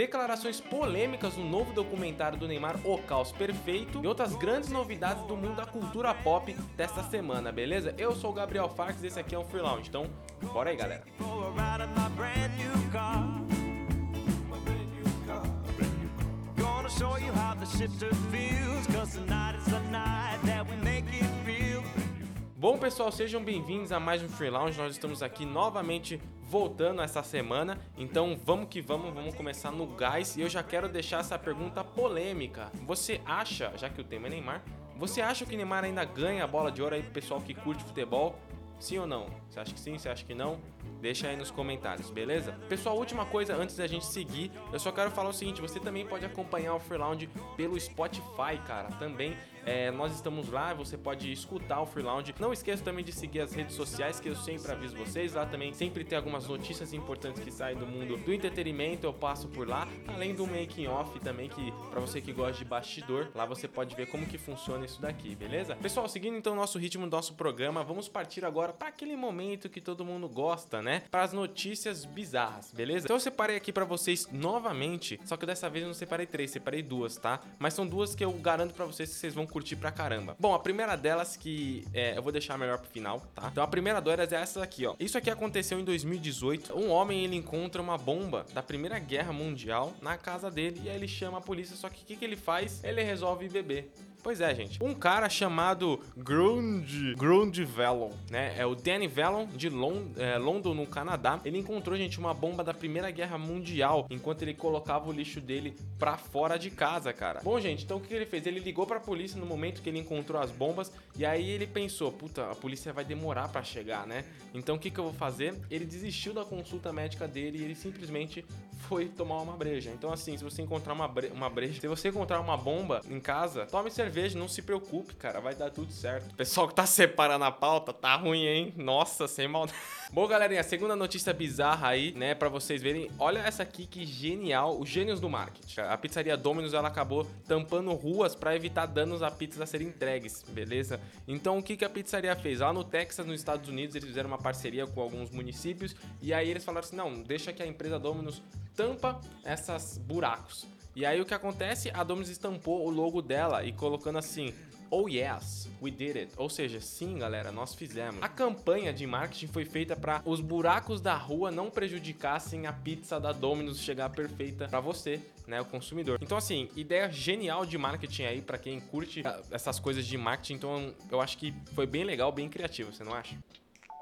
declarações polêmicas no novo documentário do Neymar, O Caos Perfeito, e outras grandes novidades do mundo da cultura pop desta semana, beleza? Eu sou o Gabriel Farques e esse aqui é o Free Lounge, então bora aí, galera. show you how the shifter feels, cause tonight is the night that we make it real. Bom, pessoal, sejam bem-vindos a mais um Free Lounge. Nós estamos aqui novamente voltando essa semana. Então, vamos que vamos, vamos começar no gás. E eu já quero deixar essa pergunta polêmica. Você acha, já que o tema é Neymar, você acha que Neymar ainda ganha a bola de ouro aí pro pessoal que curte futebol? Sim ou não? Você acha que sim? Você acha que não? Deixa aí nos comentários, beleza? Pessoal, última coisa antes da gente seguir, eu só quero falar o seguinte: você também pode acompanhar o Free Lounge pelo Spotify, cara. Também é, nós estamos lá, você pode escutar o Free Lounge. Não esqueça também de seguir as redes sociais, que eu sempre aviso vocês. Lá também sempre tem algumas notícias importantes que saem do mundo do entretenimento. Eu passo por lá, além do making off também, que para você que gosta de bastidor, lá você pode ver como que funciona isso daqui, beleza? Pessoal, seguindo então o nosso ritmo do nosso programa, vamos partir agora para aquele momento que todo mundo gosta, né? Para as notícias bizarras, beleza? Então eu separei aqui para vocês novamente, só que dessa vez eu não separei três, separei duas, tá? Mas são duas que eu garanto para vocês que vocês vão curtir pra caramba. Bom, a primeira delas que é, eu vou deixar melhor pro final, tá? Então a primeira delas é essa aqui, ó. Isso aqui aconteceu em 2018. Um homem ele encontra uma bomba da Primeira Guerra Mundial na casa dele e aí ele chama a polícia. Só que o que, que ele faz? Ele resolve beber. Pois é, gente. Um cara chamado Grund, Grund Vallon, né? É o Danny Vallon de Lond é, London, no Canadá. Ele encontrou, gente, uma bomba da Primeira Guerra Mundial enquanto ele colocava o lixo dele pra fora de casa, cara. Bom, gente, então o que ele fez? Ele ligou pra polícia no momento que ele encontrou as bombas e aí ele pensou, puta, a polícia vai demorar para chegar, né? Então o que, que eu vou fazer? Ele desistiu da consulta médica dele e ele simplesmente foi tomar uma breja. Então, assim, se você encontrar uma, uma breja, se você encontrar uma bomba em casa, tome cerveja, não se preocupe, cara, vai dar tudo certo. Pessoal que tá separando a pauta, tá ruim, hein? Nossa, sem maldade. Bom, galerinha, segunda notícia bizarra aí, né, para vocês verem. Olha essa aqui que genial, os gênios do marketing. A pizzaria Domino's ela acabou tampando ruas para evitar danos a pizzas a serem entregues, beleza? Então, o que que a pizzaria fez? Lá no Texas, nos Estados Unidos, eles fizeram uma parceria com alguns municípios e aí eles falaram assim: "Não, deixa que a empresa Domino's tampa essas buracos". E aí o que acontece? A Domino's estampou o logo dela e colocando assim: Oh yes, we did it. Ou seja, sim, galera, nós fizemos. A campanha de marketing foi feita para os buracos da rua não prejudicassem a pizza da Domino's chegar perfeita para você, né, o consumidor. Então assim, ideia genial de marketing aí para quem curte essas coisas de marketing. Então eu acho que foi bem legal, bem criativo, você não acha?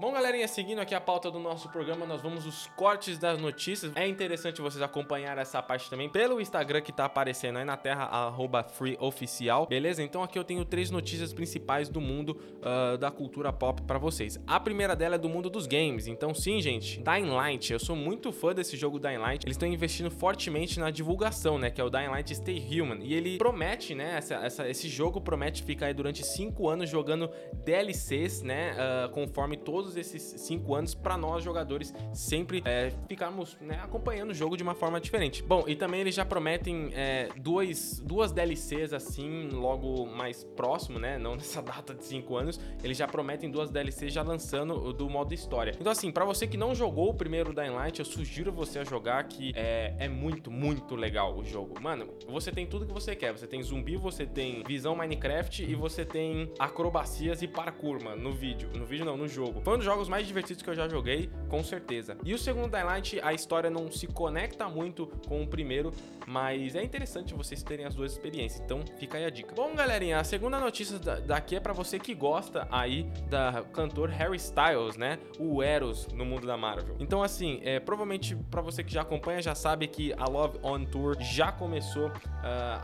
Bom, galerinha, seguindo aqui a pauta do nosso programa, nós vamos os cortes das notícias. É interessante vocês acompanhar essa parte também pelo Instagram que tá aparecendo aí na terra, freeoficial, beleza? Então aqui eu tenho três notícias principais do mundo uh, da cultura pop para vocês. A primeira dela é do mundo dos games, então sim, gente, Dying Light, eu sou muito fã desse jogo Dying Light, eles estão investindo fortemente na divulgação, né, que é o Dying Light Stay Human, e ele promete, né, essa, essa, esse jogo promete ficar aí durante cinco anos jogando DLCs, né, uh, conforme todos todos esses cinco anos para nós jogadores sempre é, ficarmos né, acompanhando o jogo de uma forma diferente. Bom, e também eles já prometem é, duas, duas DLCs assim, logo mais próximo, né? Não nessa data de cinco anos, eles já prometem duas DLCs já lançando do modo história. Então, assim, para você que não jogou o primeiro Dying Light, eu sugiro você a jogar que é, é muito, muito legal o jogo. Mano, você tem tudo que você quer. Você tem zumbi, você tem visão Minecraft e você tem acrobacias e parkour, mano, no vídeo. No vídeo não, no jogo. Foi um dos jogos mais divertidos que eu já joguei, com certeza. E o segundo Dying a história não se conecta muito com o primeiro, mas é interessante vocês terem as duas experiências. Então fica aí a dica. Bom, galerinha, a segunda notícia daqui é para você que gosta aí da cantor Harry Styles, né? O Eros no mundo da Marvel. Então, assim, é, provavelmente para você que já acompanha, já sabe que a Love on Tour já começou uh,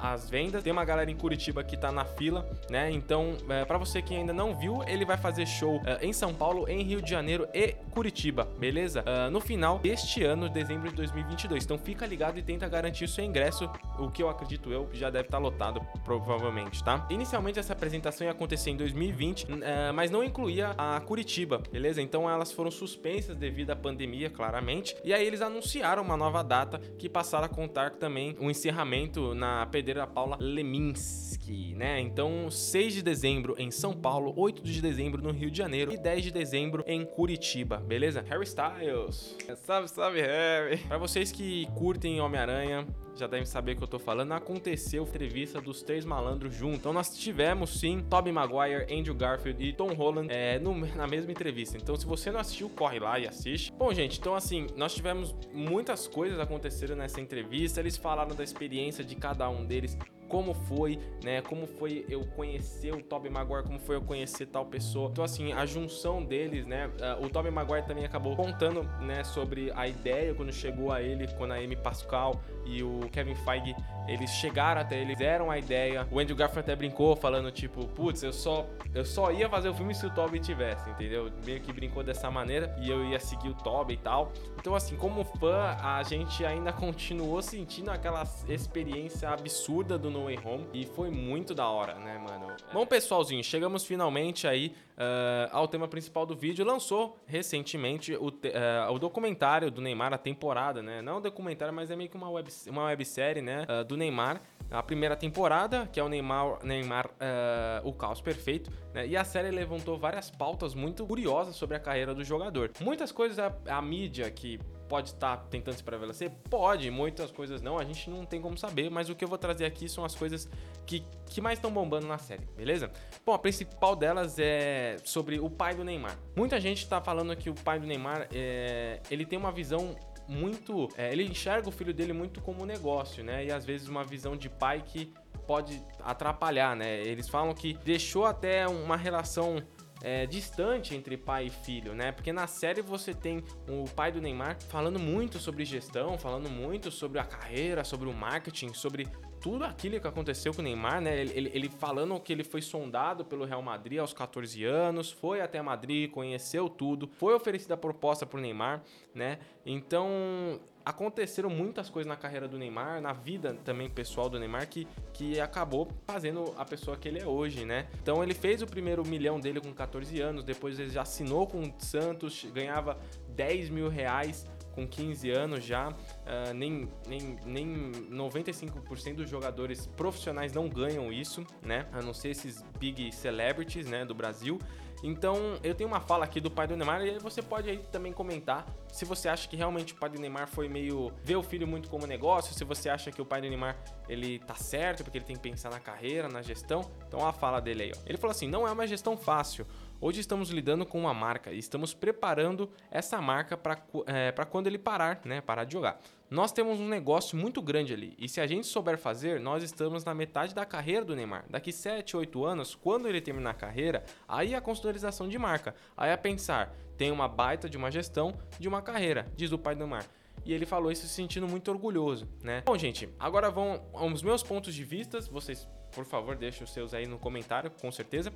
as vendas. Tem uma galera em Curitiba que tá na fila, né? Então, é, para você que ainda não viu, ele vai fazer show uh, em São Paulo, em Rio de Janeiro e Curitiba, beleza? Uh, no final deste ano, dezembro de 2022. Então fica ligado e tenta garantir o seu ingresso, o que eu acredito eu já deve estar tá lotado, provavelmente, tá? Inicialmente essa apresentação ia acontecer em 2020, uh, mas não incluía a Curitiba, beleza? Então elas foram suspensas devido à pandemia, claramente. E aí eles anunciaram uma nova data que passaram a contar também o um encerramento na Pedreira Paula Leminski, né? Então 6 de dezembro em São Paulo, 8 de dezembro no Rio de Janeiro e 10 de dezembro setembro em Curitiba, beleza? Harry Styles. Salve, salve, Harry. Para vocês que curtem Homem-Aranha, já devem saber o que eu tô falando, aconteceu a entrevista dos três malandros juntos. Então nós tivemos sim Tobey Maguire, Andrew Garfield e Tom Holland é, no, na mesma entrevista. Então se você não assistiu, corre lá e assiste. Bom, gente, então assim, nós tivemos muitas coisas acontecendo nessa entrevista. Eles falaram da experiência de cada um deles como foi, né? Como foi eu conhecer o Tobey Maguire, como foi eu conhecer tal pessoa. Então, assim, a junção deles, né? Uh, o Tobey Maguire também acabou contando, né, sobre a ideia quando chegou a ele, quando a Amy Pascal e o Kevin Feige eles chegaram até ele, deram a ideia. O Andrew Garfield até brincou, falando tipo, putz, eu só, eu só ia fazer o filme se o Toby tivesse, entendeu? Meio que brincou dessa maneira e eu ia seguir o Toby e tal. Então, assim, como fã, a gente ainda continuou sentindo aquela experiência absurda do No Way Home e foi muito da hora, né, mano? Bom, pessoalzinho, chegamos finalmente aí uh, ao tema principal do vídeo. Lançou recentemente o, uh, o documentário do Neymar, a temporada, né? Não um documentário, mas é meio que uma, web, uma websérie, né? Uh, do Neymar. A primeira temporada, que é o Neymar, Neymar o caos perfeito, né? E a série levantou várias pautas muito curiosas sobre a carreira do jogador. Muitas coisas a, a mídia que pode estar tá tentando se prevalecer? Pode, muitas coisas não, a gente não tem como saber, mas o que eu vou trazer aqui são as coisas que, que mais estão bombando na série, beleza? Bom, a principal delas é sobre o pai do Neymar. Muita gente está falando que o pai do Neymar, é, ele tem uma visão muito. É, ele enxerga o filho dele muito como negócio, né? E às vezes uma visão de pai que pode atrapalhar, né? Eles falam que deixou até uma relação é, distante entre pai e filho, né? Porque na série você tem o pai do Neymar falando muito sobre gestão, falando muito sobre a carreira, sobre o marketing, sobre tudo aquilo que aconteceu com o Neymar, né? Ele, ele, ele, falando que ele foi sondado pelo Real Madrid aos 14 anos, foi até Madrid, conheceu tudo, foi oferecida a proposta pro Neymar, né? Então aconteceram muitas coisas na carreira do Neymar, na vida também pessoal do Neymar, que, que acabou fazendo a pessoa que ele é hoje, né? Então ele fez o primeiro milhão dele com 14 anos, depois ele já assinou com o Santos, ganhava 10 mil reais com 15 anos já, uh, nem, nem, nem 95% dos jogadores profissionais não ganham isso, né? A não ser esses big celebrities, né, do Brasil. Então, eu tenho uma fala aqui do pai do Neymar e você pode aí também comentar se você acha que realmente o pai do Neymar foi meio ver o filho muito como negócio, se você acha que o pai do Neymar ele tá certo porque ele tem que pensar na carreira, na gestão. Então, a fala dele aí, ó. Ele falou assim: "Não é uma gestão fácil. Hoje estamos lidando com uma marca e estamos preparando essa marca para é, quando ele parar, né? Parar de jogar. Nós temos um negócio muito grande ali e se a gente souber fazer, nós estamos na metade da carreira do Neymar. Daqui 7, 8 anos, quando ele terminar a carreira, aí a consolidação de marca. Aí a pensar, tem uma baita de uma gestão de uma carreira, diz o pai do Neymar e ele falou isso se sentindo muito orgulhoso, né? Bom, gente, agora vão aos meus pontos de vista. Vocês por favor, deixe os seus aí no comentário, com certeza.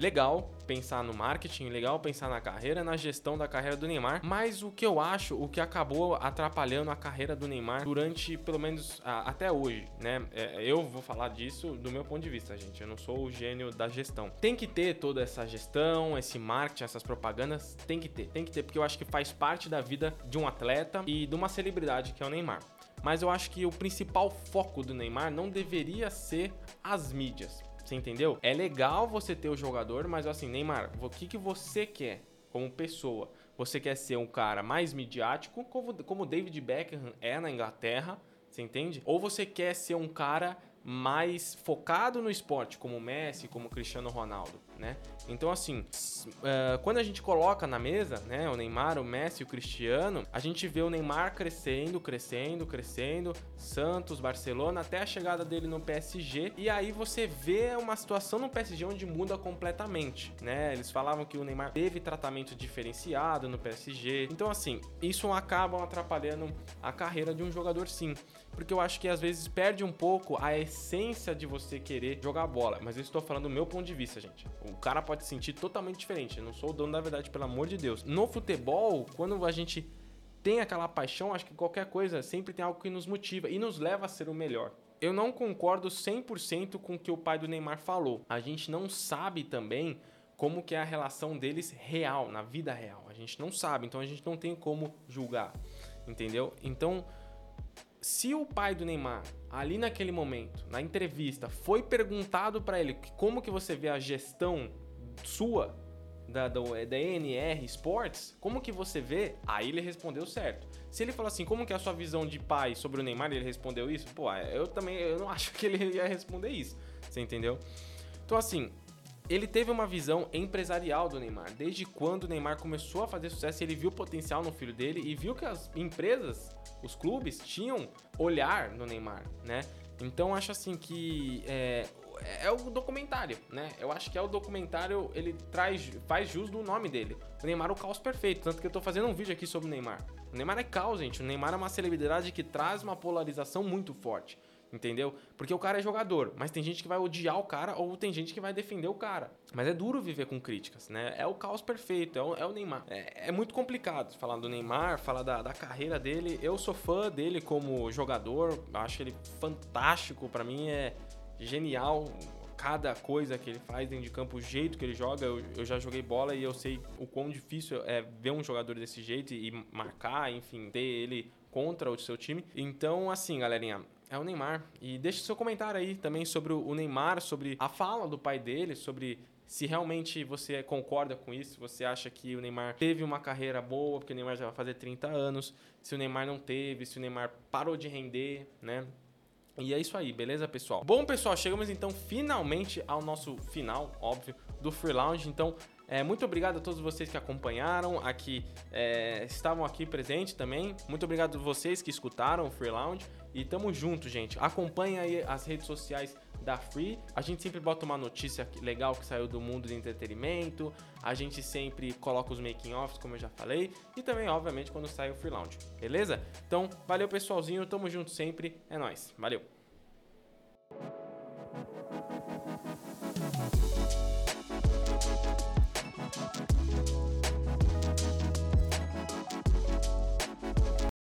Legal pensar no marketing, legal pensar na carreira, na gestão da carreira do Neymar, mas o que eu acho, o que acabou atrapalhando a carreira do Neymar durante, pelo menos, a, até hoje, né? É, eu vou falar disso do meu ponto de vista, gente. Eu não sou o gênio da gestão. Tem que ter toda essa gestão, esse marketing, essas propagandas, tem que ter, tem que ter, porque eu acho que faz parte da vida de um atleta e de uma celebridade que é o Neymar mas eu acho que o principal foco do Neymar não deveria ser as mídias. Você entendeu? É legal você ter o jogador, mas assim, Neymar, o que, que você quer como pessoa? Você quer ser um cara mais midiático, como, como David Beckham é na Inglaterra, você entende? Ou você quer ser um cara mais focado no esporte, como Messi, como Cristiano Ronaldo, né? Então, assim, uh, quando a gente coloca na mesa, né, o Neymar, o Messi, o Cristiano, a gente vê o Neymar crescendo, crescendo, crescendo, Santos, Barcelona, até a chegada dele no PSG, e aí você vê uma situação no PSG onde muda completamente, né? Eles falavam que o Neymar teve tratamento diferenciado no PSG. Então, assim, isso acaba atrapalhando a carreira de um jogador, sim porque eu acho que às vezes perde um pouco a essência de você querer jogar bola. Mas eu estou falando do meu ponto de vista, gente. O cara pode se sentir totalmente diferente. Eu não sou o dono da verdade, pelo amor de Deus. No futebol, quando a gente tem aquela paixão, acho que qualquer coisa sempre tem algo que nos motiva e nos leva a ser o melhor. Eu não concordo 100% com o que o pai do Neymar falou. A gente não sabe também como que é a relação deles real, na vida real. A gente não sabe, então a gente não tem como julgar, entendeu? Então, se o pai do Neymar, ali naquele momento, na entrevista, foi perguntado para ele como que você vê a gestão sua da, é, da ENR Sports, como que você vê? Aí ele respondeu certo. Se ele falou assim, como que é a sua visão de pai sobre o Neymar, ele respondeu isso, pô, eu também eu não acho que ele ia responder isso. Você entendeu? Então, assim, ele teve uma visão empresarial do Neymar. Desde quando o Neymar começou a fazer sucesso, ele viu potencial no filho dele e viu que as empresas, os clubes, tinham olhar no Neymar, né? Então acho assim que é, é o documentário, né? Eu acho que é o documentário, ele traz, faz jus do nome dele. O Neymar é o caos perfeito, tanto que eu tô fazendo um vídeo aqui sobre o Neymar. O Neymar é caos, gente. O Neymar é uma celebridade que traz uma polarização muito forte. Entendeu? Porque o cara é jogador, mas tem gente que vai odiar o cara ou tem gente que vai defender o cara. Mas é duro viver com críticas, né? É o caos perfeito, é o, é o Neymar. É, é, muito complicado falar do Neymar, falar da, da, carreira dele. Eu sou fã dele como jogador, acho ele fantástico, para mim é genial cada coisa que ele faz dentro de campo, o jeito que ele joga. Eu, eu, já joguei bola e eu sei o quão difícil é ver um jogador desse jeito e marcar, enfim, ter ele contra o seu time. Então, assim, galerinha, é o Neymar. E deixe seu comentário aí também sobre o Neymar, sobre a fala do pai dele, sobre se realmente você concorda com isso, você acha que o Neymar teve uma carreira boa, porque o Neymar já vai fazer 30 anos, se o Neymar não teve, se o Neymar parou de render, né? E é isso aí, beleza, pessoal? Bom, pessoal, chegamos então finalmente ao nosso final, óbvio, do Free Lounge. Então, é, muito obrigado a todos vocês que acompanharam, aqui é, estavam aqui presentes também. Muito obrigado a vocês que escutaram o Free Lounge. E tamo junto, gente. Acompanhe aí as redes sociais da Free. A gente sempre bota uma notícia legal que saiu do mundo do entretenimento. A gente sempre coloca os making offs, como eu já falei, e também, obviamente, quando sai o Free Lounge. Beleza? Então, valeu pessoalzinho, tamo junto sempre. É nós. Valeu.